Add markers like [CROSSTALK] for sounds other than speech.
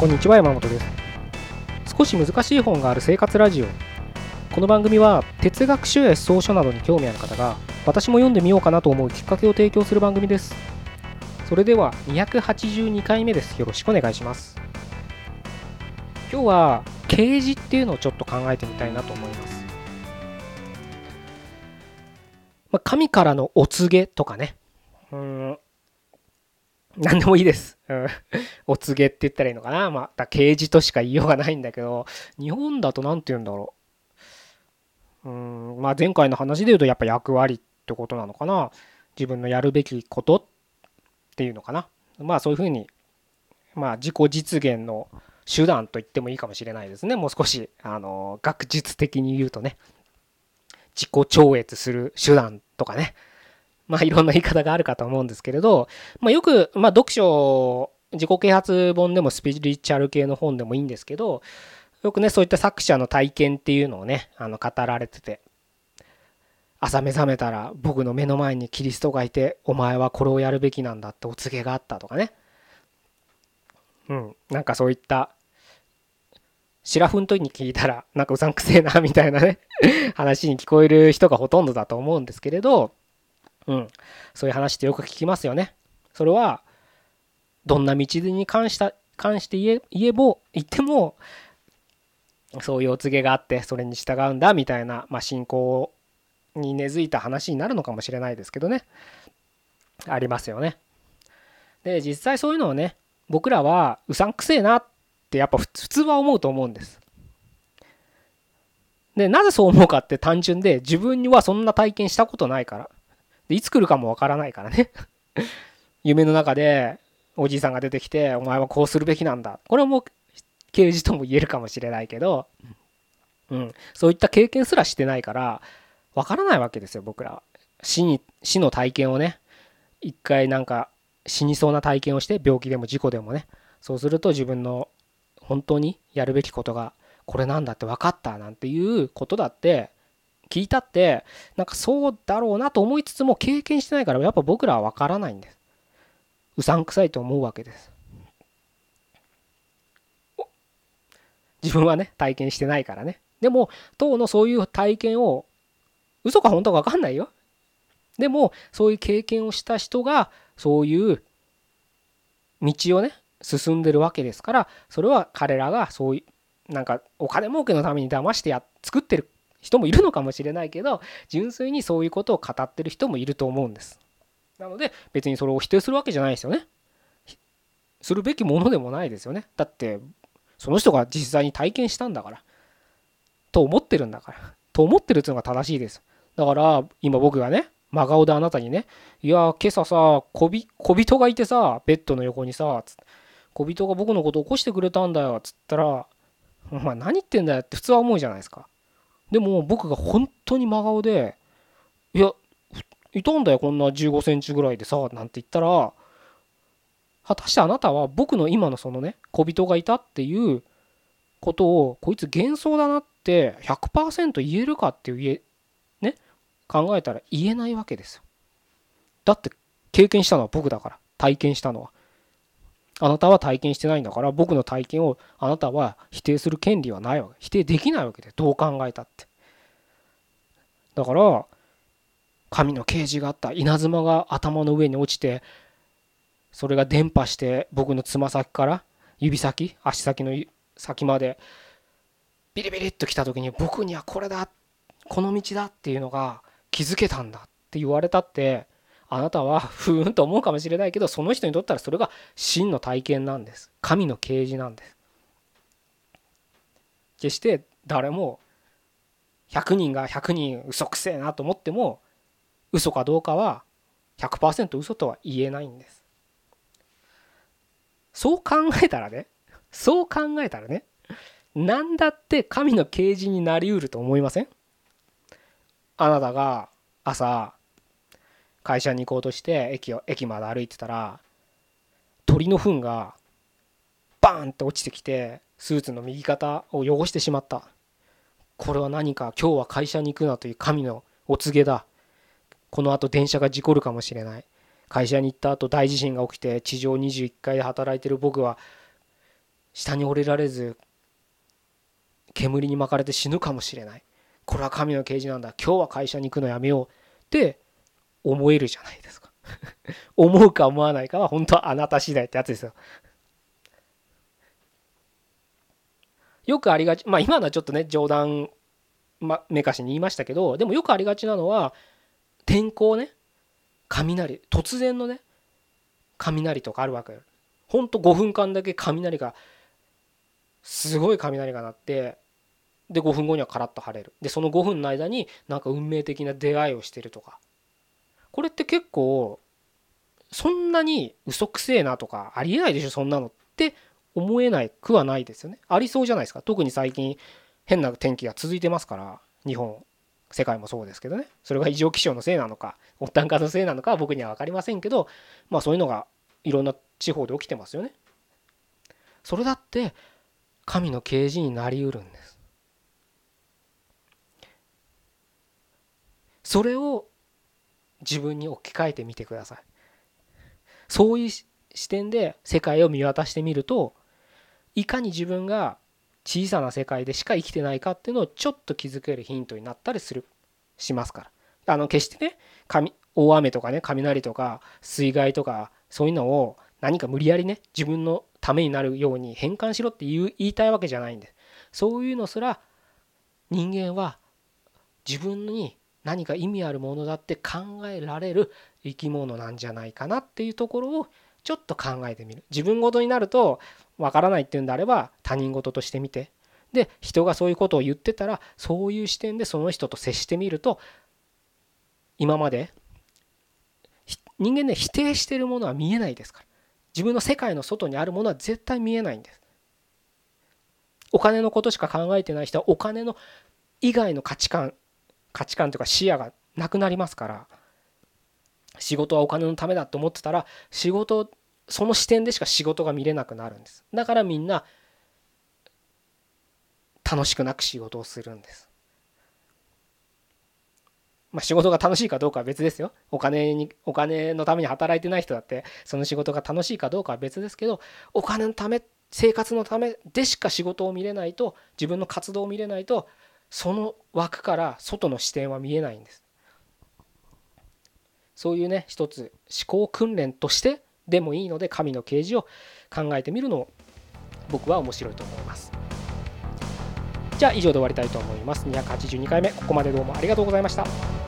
こんにちは山本です。少し難しい本がある生活ラジオ。この番組は哲学書や思想書などに興味ある方が私も読んでみようかなと思うきっかけを提供する番組です。それでは282回目です。よろしくお願いします。今日は啓示っていうのをちょっと考えてみたいなと思います。まあ、神からのお告げとかね。うん。何でもいいです。うん。[LAUGHS] お告げって言ったらいいのかな。また、啓示としか言いようがないんだけど、日本だと何て言うんだろう。うん。まあ、前回の話で言うと、やっぱ役割ってことなのかな。自分のやるべきことっていうのかな。まあ、そういうふうに、まあ、自己実現の手段と言ってもいいかもしれないですね。もう少し、あの、学術的に言うとね。自己超越する手段とかね。まあいろんな言い方があるかと思うんですけれど、まあよく、まあ読書、自己啓発本でもスピリチュアル系の本でもいいんですけど、よくね、そういった作者の体験っていうのをね、あの語られてて、朝目覚めたら僕の目の前にキリストがいて、お前はこれをやるべきなんだってお告げがあったとかね。うん、なんかそういったシラフの時に聞いたら、なんかうさんくせえな、みたいなね話に聞こえる人がほとんどだと思うんですけれど、うん、そういう話ってよく聞きますよね。それは、どんな道に関した関して言え言えぼ言っても、そういうお告げがあって、それに従うんだ、みたいな、まあ、信仰に根付いた話になるのかもしれないですけどね。ありますよね。で、実際そういうのをね、僕らはうさんくせえなってやっぱ普通は思うと思うんです。で、なぜそう思うかって単純で自分にはそんな体験したことないから。でいつ来るかもわからないからね [LAUGHS] 夢の中でおじいさんが出てきて、お前はこうするべきなんだ。これはもう刑事とも言えるかもしれないけど、うん、そういった経験すらしてないから、わからないわけですよ、僕らは。死に、死の体験をね、一回なんか死にそうな体験をして、病気でも事故でもね、そうすると自分の本当にやるべきことがこれなんだって分かったなんていうことだって聞いたってなんかそうだろうなと思いつつも経験してないからやっぱ僕らは分からないんです。うさんくさいと思うわけです。自分はね体験してないからね。でも当のそういう体験を嘘か本当か分かんないよ。でもそういう経験をした人がそういう道をね進んでるわけですからそれは彼らがそういうなんかお金儲けのために騙してや作ってる人もいるのかもしれないけど純粋にそういうことを語ってる人もいると思うんです。なので別にそれを否定するわけじゃないですよね。するべきものでもないですよね。だってその人が実際に体験したんだからと思ってるんだからと思ってるっていうのが正しいです。だから今僕がね真顔であなたにねいや今朝さ小人がいてさベッドの横にさつ小人が僕のこと起こしてくれたんだよっつったらお前何言ってんだよって普通は思うじゃないですか。でも僕が本当に真顔でいやいたんだよこんな15センチぐらいでさなんて言ったら果たしてあなたは僕の今のそのね小人がいたっていうことをこいつ幻想だなって100%言えるかっていうね考えたら言えないわけですよ。だって経験したのは僕だから体験したのは。あなたは体験してないんだから僕の体験をあなたは否定する権利はないわけ否定できないわけでどう考えたって。だから神の啓示があった稲妻が頭の上に落ちてそれが伝播して僕のつま先から指先足先の先までビリビリっと来た時に僕にはこれだこの道だっていうのが気づけたんだって言われたってあなたはふーんと思うかもしれないけどその人にとったらそれが真の体験なんです。神の啓示なんです。決して誰も100人が100人嘘くせえなと思っても嘘かどうかは100%嘘とは言えないんです。そう考えたらねそう考えたらね何だって神の啓示になりうると思いません？あなたが朝会社に行こうとして駅を駅まで歩いてたら鳥の糞がバーンって落ちてきてスーツの右肩を汚してしまった。これは何か今日は会社に行くなという神のお告げだ。このあと電車が事故るかもしれない。会社に行った後大地震が起きて地上21階で働いてる僕は下に降りられず煙に巻かれて死ぬかもしれない。これは神の啓示なんだ。今日は会社に行くのやめよう。って思えるじゃないですか。[LAUGHS] 思うか思わないかは本当はあなた次第ってやつですよ。よくありがちまあ今のはちょっとね冗談まめかしに言いましたけどでもよくありがちなのは天候ね雷突然のね雷とかあるわけよ。ほんと5分間だけ雷がすごい雷が鳴ってで5分後にはカラッと晴れる。でその5分の間になんか運命的な出会いをしてるとか。これって結構そんなに嘘くせえなとかありえないでしょそんなのって思えないくはないですよね。ありそうじゃないですか。特に最近変な天気が続いてますから日本世界もそうですけどね。それが異常気象のせいなのか温暖化のせいなのかは僕には分かりませんけどまあそういうのがいろんな地方で起きてますよね。それだって神の啓示になりうるんです。それを自分に置き換えてみてください。そういう視点で世界を見渡してみるといかに自分が小さな世界でしか生きてないかっていうのをちょっと気づけるヒントになったりするしますから。あの決してね大雨とかね雷とか水害とかそういうのを何か無理やりね自分のためになるように変換しろって言いたいわけじゃないんで。そういうのすら人間は自分に何か意味あるものだって考えられる生き物なんじゃないかなっていうところをちょっと考えてみる。自分ごとになるとわからないっていうんであれば他人事としてみてで人がそういうことを言ってたらそういう視点でその人と接してみると今まで人間ね否定してるものは見えないですから。自分の世界の外にあるものは絶対見えないんです。お金のことしか考えてない人はお金の以外の価値観価値観というか視野がなくなりますから仕事はお金のためだと思ってたら仕事その視点でしか仕事が見れなくなるんです。だからみんな楽しくなく仕事をするんです。まあ仕事が楽しいかどうかは別ですよ。お金にお金のために働いてない人だってその仕事が楽しいかどうかは別ですけどお金のため生活のためでしか仕事を見れないと自分の活動を見れないとその枠から外の視点は見えないんです。そういうね一つ思考訓練としてでもいいので神の啓示を考えてみるのを僕は面白いと思います。じゃあ以上で終わりたいと思います。282回目ここまでどうもありがとうございました。